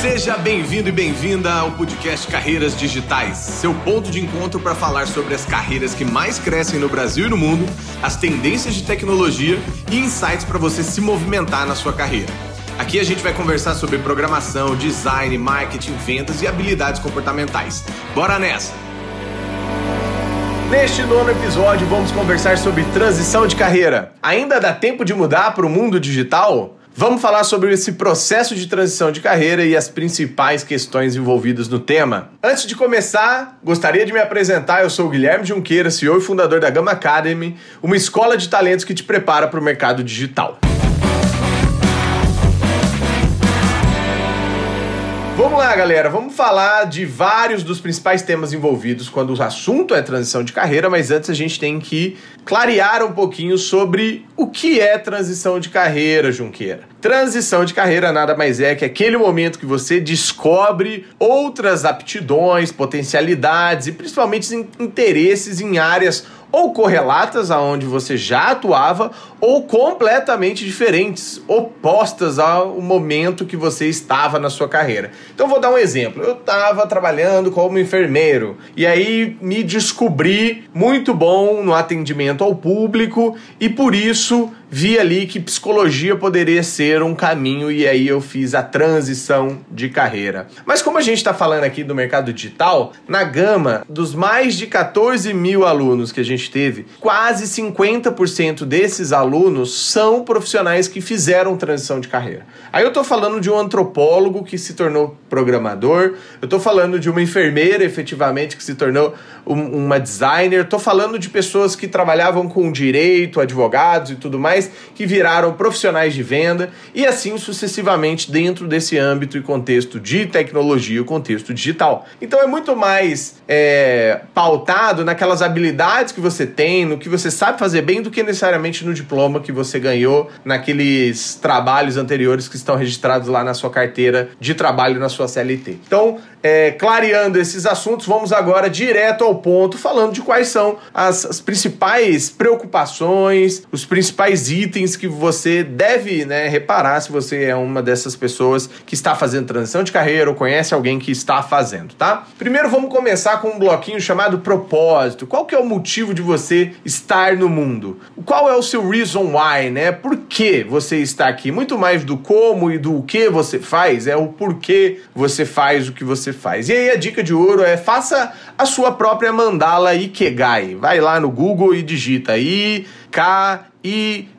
Seja bem-vindo e bem-vinda ao podcast Carreiras Digitais, seu ponto de encontro para falar sobre as carreiras que mais crescem no Brasil e no mundo, as tendências de tecnologia e insights para você se movimentar na sua carreira. Aqui a gente vai conversar sobre programação, design, marketing, vendas e habilidades comportamentais. Bora nessa! Neste nono episódio, vamos conversar sobre transição de carreira. Ainda dá tempo de mudar para o mundo digital? Vamos falar sobre esse processo de transição de carreira e as principais questões envolvidas no tema. Antes de começar, gostaria de me apresentar. Eu sou o Guilherme Junqueira, CEO e fundador da Gama Academy, uma escola de talentos que te prepara para o mercado digital. Vamos lá, galera. Vamos falar de vários dos principais temas envolvidos quando o assunto é transição de carreira, mas antes a gente tem que clarear um pouquinho sobre o que é transição de carreira, Junqueira. Transição de carreira nada mais é que aquele momento que você descobre outras aptidões, potencialidades e principalmente interesses em áreas ou correlatas aonde você já atuava ou completamente diferentes, opostas ao momento que você estava na sua carreira. Então vou dar um exemplo. Eu estava trabalhando como enfermeiro e aí me descobri muito bom no atendimento ao público e por isso vi ali que psicologia poderia ser um caminho e aí eu fiz a transição de carreira. Mas como a gente está falando aqui do mercado digital, na gama dos mais de 14 mil alunos que a gente teve, quase 50% desses alunos são profissionais que fizeram transição de carreira. Aí eu estou falando de um antropólogo que se tornou programador, eu estou falando de uma enfermeira efetivamente que se tornou um, uma designer, estou falando de pessoas que trabalhavam com direito, advogados e tudo mais que viraram profissionais de venda e assim sucessivamente dentro desse âmbito e contexto de tecnologia, o contexto digital. Então é muito mais é, pautado naquelas habilidades que você tem, no que você sabe fazer bem, do que necessariamente no diploma que você ganhou naqueles trabalhos anteriores que estão registrados lá na sua carteira de trabalho na sua CLT. Então, é, clareando esses assuntos, vamos agora direto ao ponto, falando de quais são as, as principais preocupações, os principais itens que você deve né, reparar se você é uma dessas pessoas que está fazendo transição de carreira ou conhece alguém que está fazendo, tá? Primeiro vamos começar com um bloquinho chamado propósito. Qual que é o motivo de você estar no mundo? Qual é o seu reason why, né? Por que você está aqui? Muito mais do como e do que você faz, é o porquê você faz o que você faz. E aí a dica de ouro é faça a sua própria mandala Ikegai. Vai lá no Google e digita I K I-G-A-I,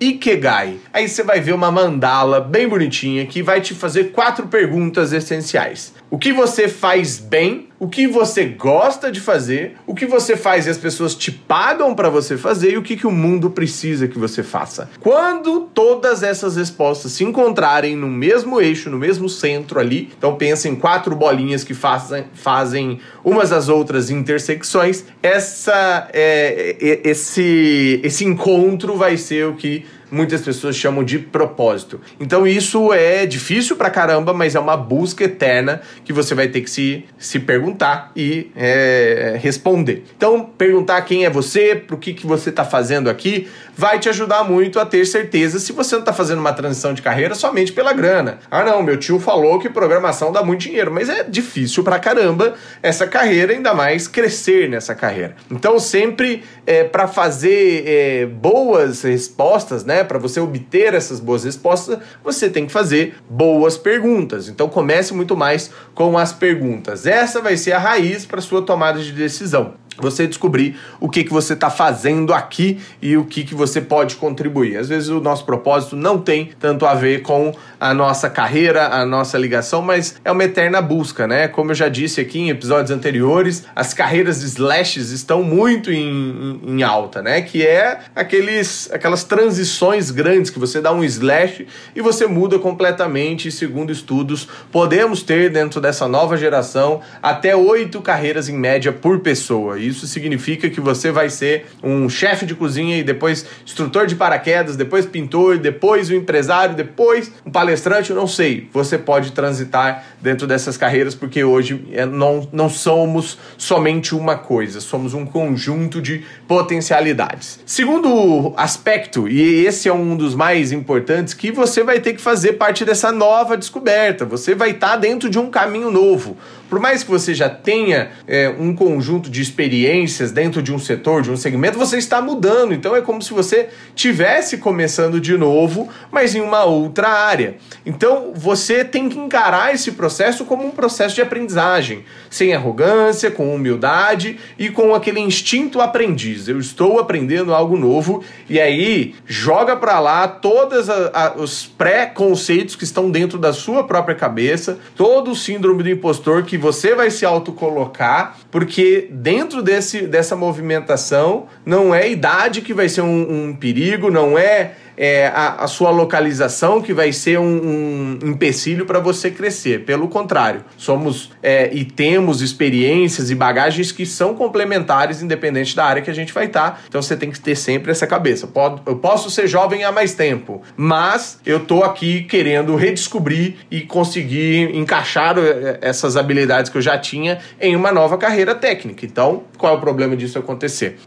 Ikegai. Aí você vai ver uma mandala bem bonitinha que vai te fazer quatro perguntas essenciais. O que você faz bem, o que você gosta de fazer, o que você faz e as pessoas te pagam para você fazer e o que, que o mundo precisa que você faça. Quando todas essas respostas se encontrarem no mesmo eixo, no mesmo centro ali, então pensa em quatro bolinhas que fazem, fazem umas às outras intersecções, essa, é, é, esse, esse encontro vai ser o que muitas pessoas chamam de propósito. Então isso é difícil pra caramba, mas é uma busca eterna que você vai ter que se, se perguntar e é, responder. Então, perguntar quem é você, pro que, que você está fazendo aqui, vai te ajudar muito a ter certeza se você não está fazendo uma transição de carreira somente pela grana. Ah, não, meu tio falou que programação dá muito dinheiro, mas é difícil pra caramba essa carreira, ainda mais crescer nessa carreira. Então, sempre é, para fazer é, boas respostas, né, para você obter essas boas respostas, você tem que fazer boas perguntas. Então, comece muito mais com as perguntas. Essa vai ser a raiz para sua tomada de decisão você descobrir o que, que você está fazendo aqui e o que, que você pode contribuir. Às vezes o nosso propósito não tem tanto a ver com a nossa carreira, a nossa ligação, mas é uma eterna busca, né? Como eu já disse aqui em episódios anteriores, as carreiras de slashes estão muito em, em, em alta, né? Que é aqueles, aquelas transições grandes que você dá um slash e você muda completamente. Segundo estudos, podemos ter dentro dessa nova geração até oito carreiras em média por pessoa Isso significa que você vai ser um chefe de cozinha e depois instrutor de paraquedas, depois pintor, depois o um empresário, depois um palestrante, eu não sei. Você pode transitar dentro dessas carreiras porque hoje é, não, não somos somente uma coisa, somos um conjunto de potencialidades. Segundo aspecto, e esse é um dos mais importantes, que você vai ter que fazer parte dessa nova descoberta. Você vai estar tá dentro de um caminho novo. Por mais que você já tenha é, um conjunto de experiências dentro de um setor, de um segmento, você está mudando. Então é como se você tivesse começando de novo, mas em uma outra área. Então você tem que encarar esse processo como um processo de aprendizagem, sem arrogância, com humildade e com aquele instinto aprendiz. Eu estou aprendendo algo novo e aí joga para lá todos os pré-conceitos que estão dentro da sua própria cabeça, todo o síndrome do impostor que que você vai se autocolocar, porque dentro desse, dessa movimentação não é idade que vai ser um, um perigo, não é é, a, a, sua localização que vai ser um, um empecilho para você crescer. Pelo contrário, somos é, e temos experiências e bagagens que são complementares, independente da área que a gente vai estar. Tá. Então você tem que ter sempre essa cabeça. Eu posso ser jovem há mais tempo, mas eu tô aqui querendo redescobrir e conseguir encaixar é, essas habilidades que eu já tinha em uma nova carreira técnica. Então, qual é o problema disso acontecer?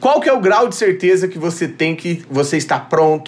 Qual que é o grau de certeza que você tem que você está pronto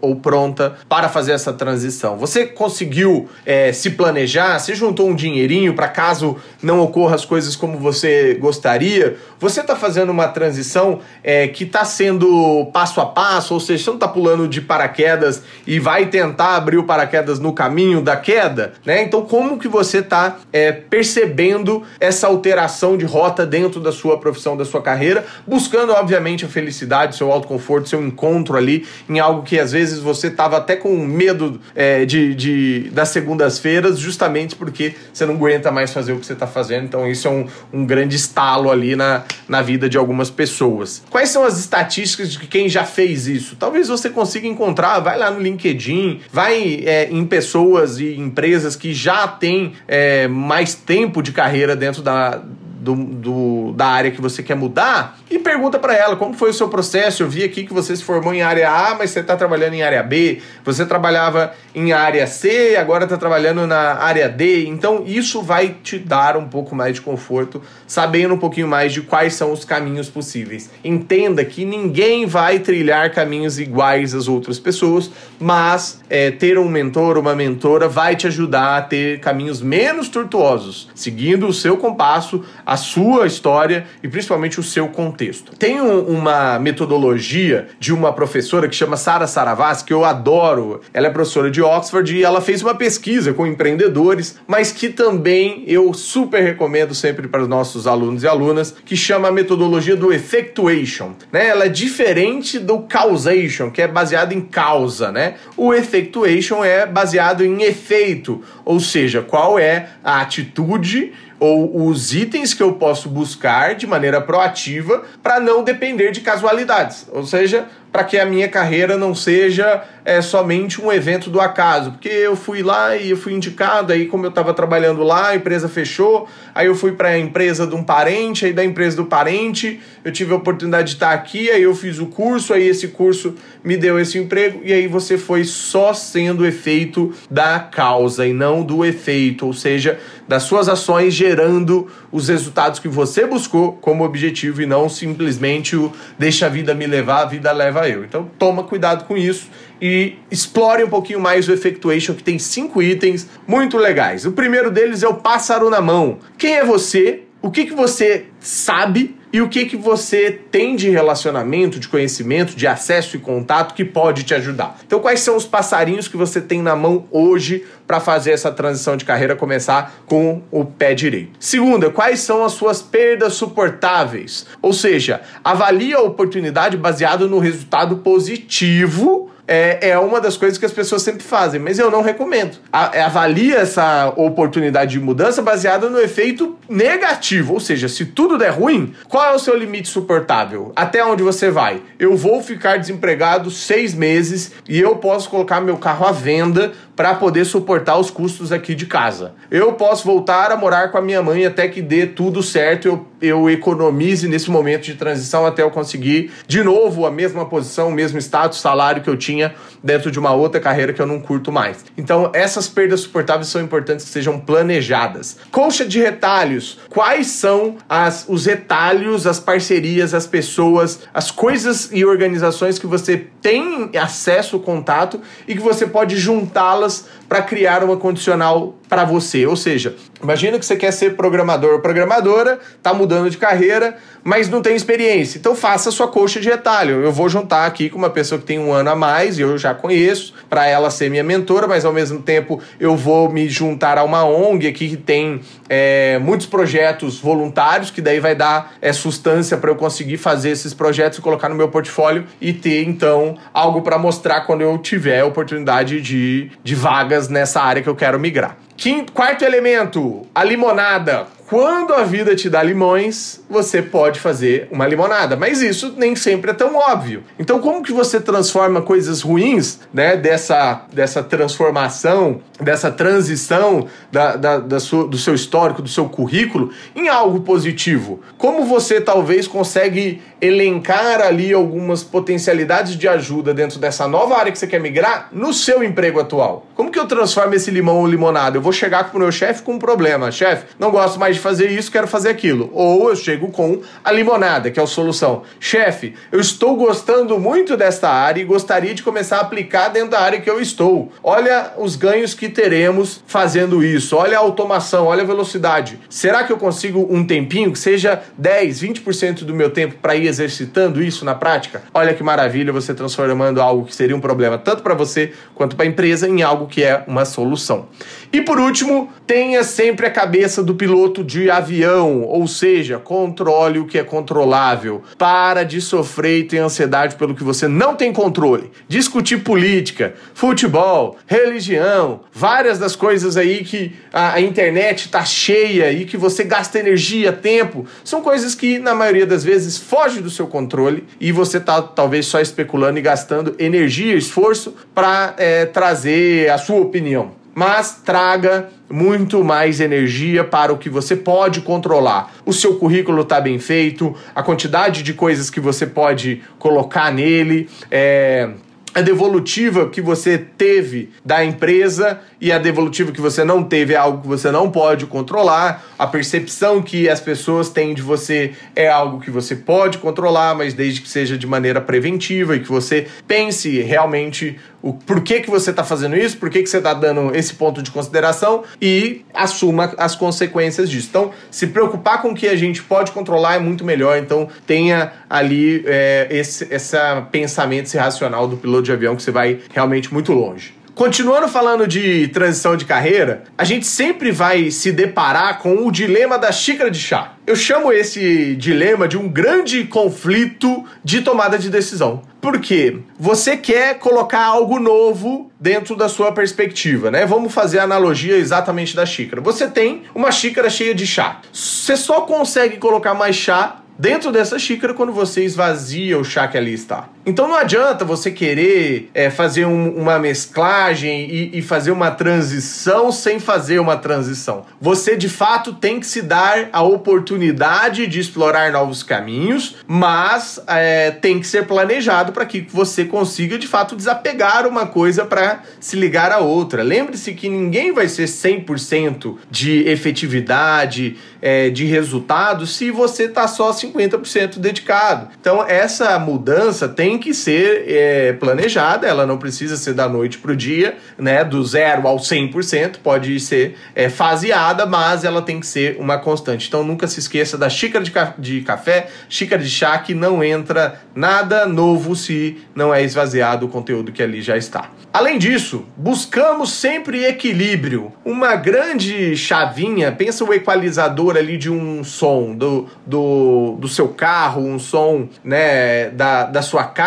ou pronta para fazer essa transição? Você conseguiu é, se planejar? Você juntou um dinheirinho para caso não ocorra as coisas como você gostaria? Você está fazendo uma transição é, que está sendo passo a passo, ou seja, você não está pulando de paraquedas e vai tentar abrir o paraquedas no caminho da queda, né? Então, como que você está é, percebendo essa alteração de rota dentro da sua profissão, da sua carreira, buscando, obviamente, a felicidade, seu autoconforto, seu encontro ali em algo que às vezes vezes você estava até com medo é, de, de, das segundas-feiras, justamente porque você não aguenta mais fazer o que você está fazendo. Então, isso é um, um grande estalo ali na, na vida de algumas pessoas. Quais são as estatísticas de quem já fez isso? Talvez você consiga encontrar, vai lá no LinkedIn, vai é, em pessoas e empresas que já têm é, mais tempo de carreira dentro da do, do, da área que você quer mudar e pergunta para ela como foi o seu processo. Eu vi aqui que você se formou em área A, mas você está trabalhando em área B. Você trabalhava em área C, agora está trabalhando na área D. Então isso vai te dar um pouco mais de conforto, sabendo um pouquinho mais de quais são os caminhos possíveis. Entenda que ninguém vai trilhar caminhos iguais às outras pessoas, mas é, ter um mentor, uma mentora, vai te ajudar a ter caminhos menos tortuosos, seguindo o seu compasso a sua história e principalmente o seu contexto. Tem um, uma metodologia de uma professora que chama Sara Saravas, que eu adoro. Ela é professora de Oxford e ela fez uma pesquisa com empreendedores, mas que também eu super recomendo sempre para os nossos alunos e alunas, que chama a metodologia do effectuation. Né? Ela é diferente do causation, que é baseado em causa. Né? O effectuation é baseado em efeito, ou seja, qual é a atitude ou os itens que eu posso buscar de maneira proativa para não depender de casualidades. Ou seja, para que a minha carreira não seja é, somente um evento do acaso. Porque eu fui lá e eu fui indicado, aí como eu estava trabalhando lá, a empresa fechou, aí eu fui para a empresa de um parente, aí da empresa do parente eu tive a oportunidade de estar aqui, aí eu fiz o curso, aí esse curso me deu esse emprego, e aí você foi só sendo efeito da causa e não do efeito, ou seja, das suas ações gerando os resultados que você buscou como objetivo e não simplesmente o deixa a vida me levar, a vida leva eu. Então toma cuidado com isso e explore um pouquinho mais o Effectuation, que tem cinco itens muito legais. O primeiro deles é o pássaro na mão. Quem é você? O que, que você sabe e o que, que você tem de relacionamento, de conhecimento, de acesso e contato que pode te ajudar. Então, quais são os passarinhos que você tem na mão hoje para fazer essa transição de carreira começar com o pé direito? Segunda, quais são as suas perdas suportáveis? Ou seja, avalie a oportunidade baseado no resultado positivo é, é uma das coisas que as pessoas sempre fazem, mas eu não recomendo. A, é, avalia essa oportunidade de mudança baseada no efeito negativo, ou seja, se tudo der ruim, qual é o seu limite suportável? Até onde você vai? Eu vou ficar desempregado seis meses e eu posso colocar meu carro à venda para poder suportar os custos aqui de casa. Eu posso voltar a morar com a minha mãe até que dê tudo certo, eu eu economize nesse momento de transição até eu conseguir de novo a mesma posição, o mesmo status, salário que eu tinha dentro de uma outra carreira que eu não curto mais. Então, essas perdas suportáveis são importantes que sejam planejadas. Colcha de retalhos. Quais são as, os retalhos, as parcerias, as pessoas, as coisas e organizações que você tem acesso, contato e que você pode juntá-las us para criar uma condicional para você. Ou seja, imagina que você quer ser programador ou programadora, está mudando de carreira, mas não tem experiência. Então faça a sua coxa de retalho. Eu vou juntar aqui com uma pessoa que tem um ano a mais, e eu já conheço, para ela ser minha mentora, mas ao mesmo tempo eu vou me juntar a uma ONG aqui que tem é, muitos projetos voluntários, que daí vai dar é, sustância para eu conseguir fazer esses projetos e colocar no meu portfólio e ter então algo para mostrar quando eu tiver oportunidade de, de vagas nessa área que eu quero migrar. Quinto, quarto elemento, a limonada quando a vida te dá limões, você pode fazer uma limonada, mas isso nem sempre é tão óbvio. Então, como que você transforma coisas ruins, né, dessa, dessa transformação, dessa transição da, da, da sua, do seu histórico, do seu currículo, em algo positivo? Como você talvez consegue elencar ali algumas potencialidades de ajuda dentro dessa nova área que você quer migrar no seu emprego atual? Como que eu transformo esse limão ou limonada? Eu vou chegar com o meu chefe com um problema. Chefe, não gosto mais de fazer isso, quero fazer aquilo. Ou eu chego com a limonada, que é a solução. Chefe, eu estou gostando muito desta área e gostaria de começar a aplicar dentro da área que eu estou. Olha os ganhos que teremos fazendo isso. Olha a automação, olha a velocidade. Será que eu consigo um tempinho que seja 10, 20% do meu tempo para ir exercitando isso na prática? Olha que maravilha você transformando algo que seria um problema tanto para você quanto para a empresa em algo que é uma solução. E por último, tenha sempre a cabeça do piloto de avião, ou seja, controle o que é controlável. Para de sofrer e ter ansiedade pelo que você não tem controle. Discutir política, futebol, religião, várias das coisas aí que a, a internet está cheia e que você gasta energia, tempo, são coisas que na maioria das vezes fogem do seu controle e você está talvez só especulando e gastando energia, esforço para é, trazer a sua opinião mas traga muito mais energia para o que você pode controlar. O seu currículo está bem feito, a quantidade de coisas que você pode colocar nele, é, a devolutiva que você teve da empresa e a devolutiva que você não teve é algo que você não pode controlar. A percepção que as pessoas têm de você é algo que você pode controlar, mas desde que seja de maneira preventiva e que você pense realmente o porquê que você está fazendo isso, por que você está dando esse ponto de consideração e assuma as consequências disso. Então, se preocupar com o que a gente pode controlar é muito melhor. Então, tenha ali é, esse essa pensamento, esse racional do piloto de avião que você vai realmente muito longe. Continuando falando de transição de carreira, a gente sempre vai se deparar com o dilema da xícara de chá. Eu chamo esse dilema de um grande conflito de tomada de decisão. Por quê? Você quer colocar algo novo dentro da sua perspectiva, né? Vamos fazer a analogia exatamente da xícara. Você tem uma xícara cheia de chá. Você só consegue colocar mais chá dentro dessa xícara quando você esvazia o chá que ali está. Então não adianta você querer é, fazer um, uma mesclagem e, e, fazer uma transição sem fazer uma transição. Você de fato tem que se dar a oportunidade de explorar novos caminhos, mas é, tem que ser planejado para que você consiga de fato desapegar uma coisa para se ligar a outra. Lembre-se que ninguém vai ser 100% de efetividade, é, de resultado se você está só 50% dedicado. Então essa mudança tem que ser é, planejada, ela não precisa ser da noite para o dia, né? Do zero ao 100%, pode ser é, faseada, mas ela tem que ser uma constante. Então nunca se esqueça da xícara de, ca de café, xícara de chá, que não entra nada novo se não é esvaziado o conteúdo que ali já está. Além disso, buscamos sempre equilíbrio. Uma grande chavinha, pensa o equalizador ali de um som do, do, do seu carro, um som né, da, da sua casa,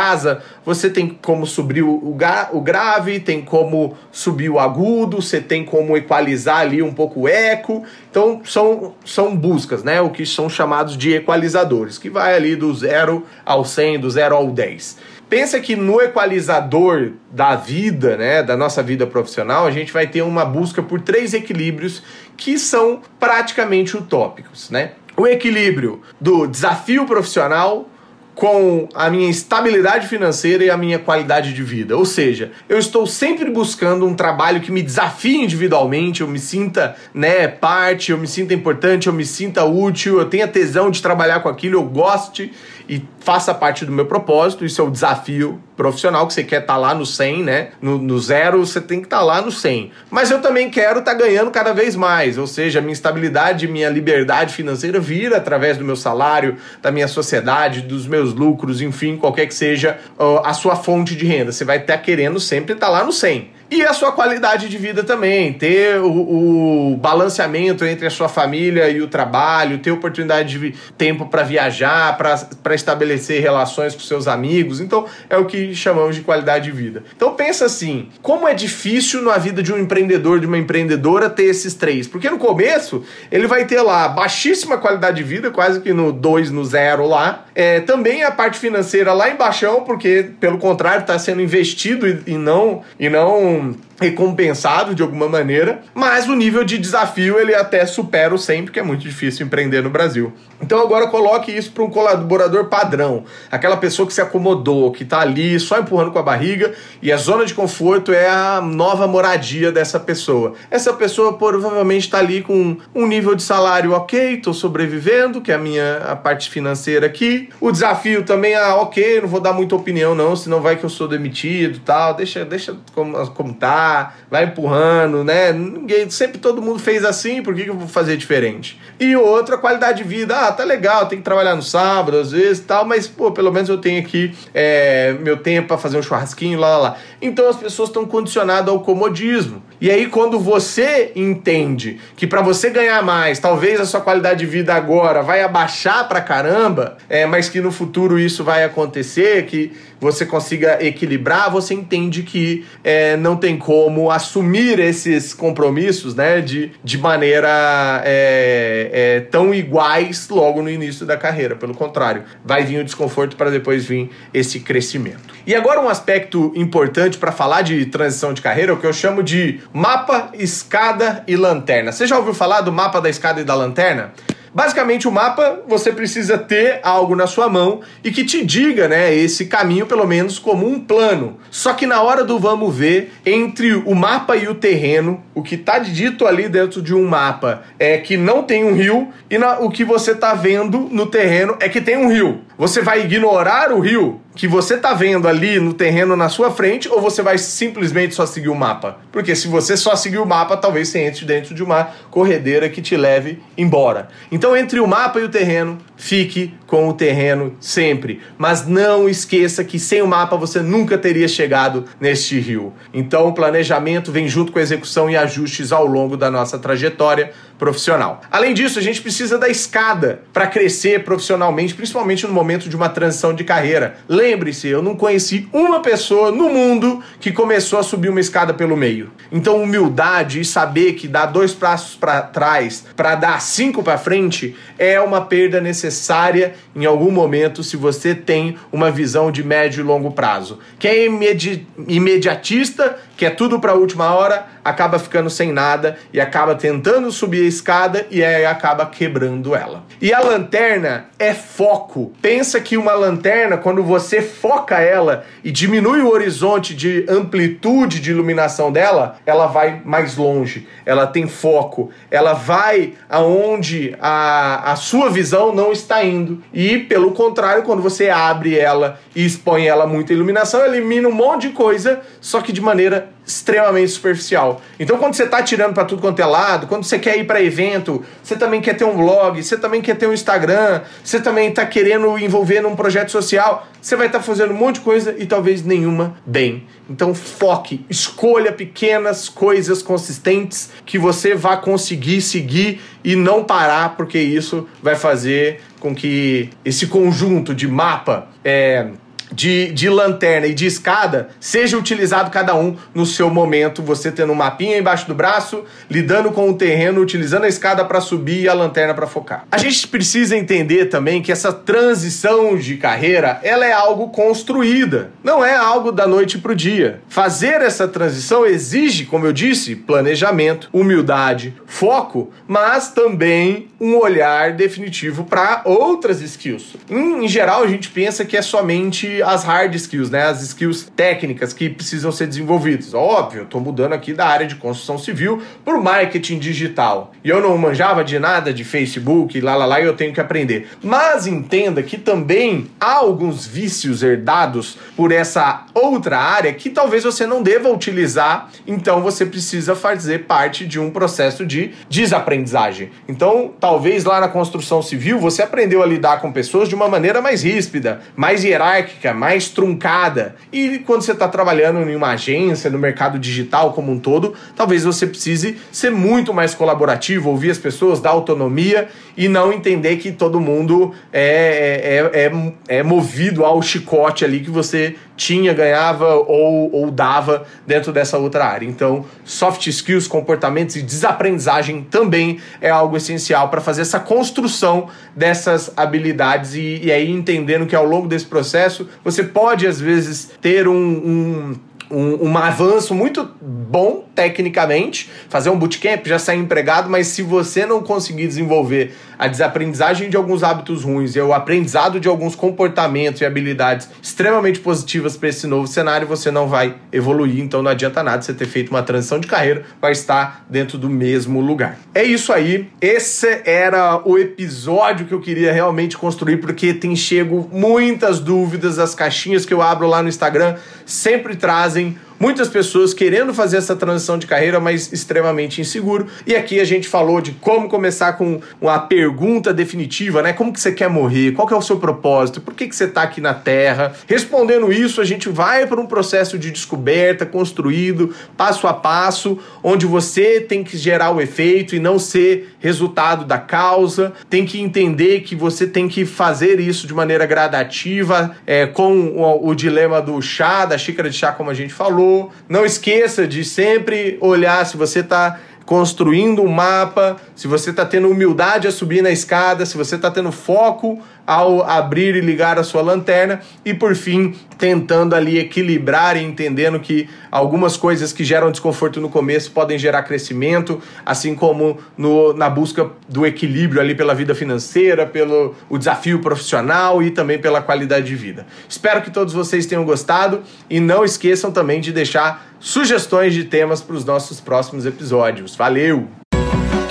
você tem como subir o, o, o grave, tem como subir o agudo, você tem como equalizar ali um pouco o eco. Então são, são buscas, né? O que são chamados de equalizadores, que vai ali do 0 ao 100, do 0 ao 10. Pensa que no equalizador da vida, né, da nossa vida profissional, a gente vai ter uma busca por três equilíbrios que são praticamente utópicos, né? o equilíbrio do desafio profissional com a minha estabilidade financeira e a minha qualidade de vida. Ou seja, eu estou sempre buscando um trabalho que me desafie individualmente, eu me sinta, né, parte, eu me sinta importante, eu me sinta útil, eu tenha tesão de trabalhar com aquilo, eu goste e faça parte do meu propósito. Isso é o desafio profissional que você quer estar tá lá no 100, né? No, no zero, você tem que estar tá lá no 100. Mas eu também quero estar tá ganhando cada vez mais, ou seja, minha estabilidade, minha liberdade financeira vira através do meu salário, da minha sociedade, dos meus lucros, enfim, qualquer que seja uh, a sua fonte de renda. Você vai estar querendo sempre estar lá no 100. E a sua qualidade de vida também, ter o, o balanceamento entre a sua família e o trabalho, ter oportunidade de tempo para viajar, para estabelecer relações com seus amigos. Então, é o que chamamos de qualidade de vida. Então, pensa assim: como é difícil na vida de um empreendedor, de uma empreendedora, ter esses três? Porque no começo, ele vai ter lá baixíssima qualidade de vida, quase que no 2, no zero lá. É, também a parte financeira lá embaixo, porque, pelo contrário, está sendo investido e, não. E não boom recompensado de alguma maneira, mas o nível de desafio ele até supera o 100, porque é muito difícil empreender no Brasil. Então agora coloque isso para um colaborador padrão, aquela pessoa que se acomodou, que está ali só empurrando com a barriga e a zona de conforto é a nova moradia dessa pessoa. Essa pessoa provavelmente está ali com um nível de salário ok, estou sobrevivendo, que é a minha a parte financeira aqui. O desafio também é ok, não vou dar muita opinião não, senão vai que eu sou demitido, tal. Deixa, deixa como, como tá, vai empurrando, né? Ninguém, sempre todo mundo fez assim, por que, que eu vou fazer diferente? E outra, qualidade de vida, ah, tá legal, tem que trabalhar no sábado às vezes tal, mas pô, pelo menos eu tenho aqui é, meu tempo para fazer um churrasquinho, lá, lá, lá. Então as pessoas estão condicionadas ao comodismo. E aí quando você entende que para você ganhar mais, talvez a sua qualidade de vida agora vai abaixar pra caramba, é, mas que no futuro isso vai acontecer, que você consiga equilibrar, você entende que é, não tem como assumir esses compromissos né, de, de maneira é, é, tão iguais logo no início da carreira. Pelo contrário, vai vir o desconforto para depois vir esse crescimento. E agora um aspecto importante para falar de transição de carreira, o que eu chamo de mapa, escada e lanterna. Você já ouviu falar do mapa da escada e da lanterna? Basicamente, o mapa você precisa ter algo na sua mão e que te diga, né, esse caminho pelo menos como um plano. Só que na hora do vamos ver, entre o mapa e o terreno, o que está dito ali dentro de um mapa é que não tem um rio e na, o que você está vendo no terreno é que tem um rio. Você vai ignorar o rio que você tá vendo ali no terreno na sua frente ou você vai simplesmente só seguir o mapa? Porque se você só seguir o mapa, talvez você entre dentro de uma corredeira que te leve embora. Então, entre o mapa e o terreno, fique com o terreno sempre. Mas não esqueça que sem o mapa você nunca teria chegado neste rio. Então, o planejamento vem junto com a execução e ajustes ao longo da nossa trajetória profissional. Além disso, a gente precisa da escada para crescer profissionalmente, principalmente no momento de uma transição de carreira. Lembre-se, eu não conheci uma pessoa no mundo que começou a subir uma escada pelo meio. Então, humildade e saber que dar dois passos para trás para dar cinco para frente é uma perda necessária em algum momento se você tem uma visão de médio e longo prazo. Quem é imedi imediatista, quer tudo para a última hora, acaba ficando sem nada e acaba tentando subir escada e aí acaba quebrando ela. E a lanterna é foco. Pensa que uma lanterna, quando você foca ela e diminui o horizonte de amplitude de iluminação dela, ela vai mais longe. Ela tem foco. Ela vai aonde a, a sua visão não está indo. E pelo contrário, quando você abre ela e expõe ela muita iluminação, elimina um monte de coisa, só que de maneira extremamente superficial. Então, quando você está tirando para tudo quanto é lado, quando você quer ir para evento, você também quer ter um blog, você também quer ter um Instagram, você também está querendo envolver num projeto social, você vai estar tá fazendo um monte de coisa e talvez nenhuma bem. Então, foque, escolha pequenas coisas consistentes que você vai conseguir seguir e não parar, porque isso vai fazer com que esse conjunto de mapa é, de, de lanterna e de escada seja utilizado cada um no seu momento, você tendo um mapinha embaixo do braço, lidando com o terreno, utilizando a escada para subir e a lanterna para focar. A gente precisa entender também que essa transição de carreira, ela é algo construída, não é algo da noite pro dia. Fazer essa transição exige, como eu disse, planejamento, humildade, foco, mas também um olhar definitivo para outras skills. Em, em, geral, a gente pensa que é somente as hard skills, né? As skills técnicas que precisam ser desenvolvidas. Óbvio, tô mudando aqui da área de construção civil para o marketing digital. E eu não manjava de nada de Facebook, lá lá lá, e eu tenho que aprender. Mas entenda que também há alguns vícios herdados por essa outra área que talvez você não deva utilizar, então você precisa fazer parte de um processo de desaprendizagem. Então, talvez lá na construção civil você aprendeu a lidar com pessoas de uma maneira mais ríspida, mais hierárquica, mais truncada. E quando você está trabalhando em uma agência, no mercado digital como um todo, talvez você precise ser muito mais colaborativo, ouvir as pessoas, dar autonomia e não entender que todo mundo é, é, é, é movido ao chicote ali que você tinha, ganhava ou, ou dava dentro dessa outra área. Então, soft skills, comportamentos e desaprendizagem também é algo essencial para fazer essa construção dessas habilidades e, e aí entendendo que ao longo desse processo você pode às vezes ter um, um um, um, avanço muito bom tecnicamente, fazer um bootcamp, já sair empregado, mas se você não conseguir desenvolver a desaprendizagem de alguns hábitos ruins e o aprendizado de alguns comportamentos e habilidades extremamente positivas para esse novo cenário, você não vai evoluir. Então não adianta nada você ter feito uma transição de carreira para estar dentro do mesmo lugar. É isso aí. Esse era o episódio que eu queria realmente construir, porque tem chego muitas dúvidas. As caixinhas que eu abro lá no Instagram sempre trazem Muitas pessoas querendo fazer essa transição de carreira, mas extremamente inseguro. E aqui a gente falou de como começar com uma pergunta definitiva, né? Como que você quer morrer? Qual que é o seu propósito? Por que, que você está aqui na Terra? Respondendo isso, a gente vai para um processo de descoberta construído passo a passo, onde você tem que gerar o efeito e não ser resultado da causa. Tem que entender que você tem que fazer isso de maneira gradativa, é, com o, o dilema do chá, da xícara de chá, como a gente falou não esqueça de sempre olhar se você está construindo um mapa, se você está tendo humildade a subir na escada, se você está tendo foco ao abrir e ligar a sua lanterna e por fim tentando ali equilibrar e entendendo que algumas coisas que geram desconforto no começo podem gerar crescimento, assim como no, na busca do equilíbrio ali pela vida financeira, pelo o desafio profissional e também pela qualidade de vida. Espero que todos vocês tenham gostado e não esqueçam também de deixar sugestões de temas para os nossos próximos episódios. Valeu!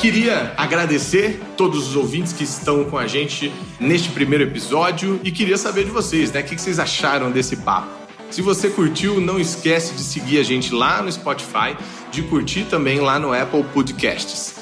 Queria agradecer todos os ouvintes que estão com a gente neste primeiro episódio e queria saber de vocês, né? O que vocês acharam desse papo? Se você curtiu, não esquece de seguir a gente lá no Spotify, de curtir também lá no Apple Podcasts.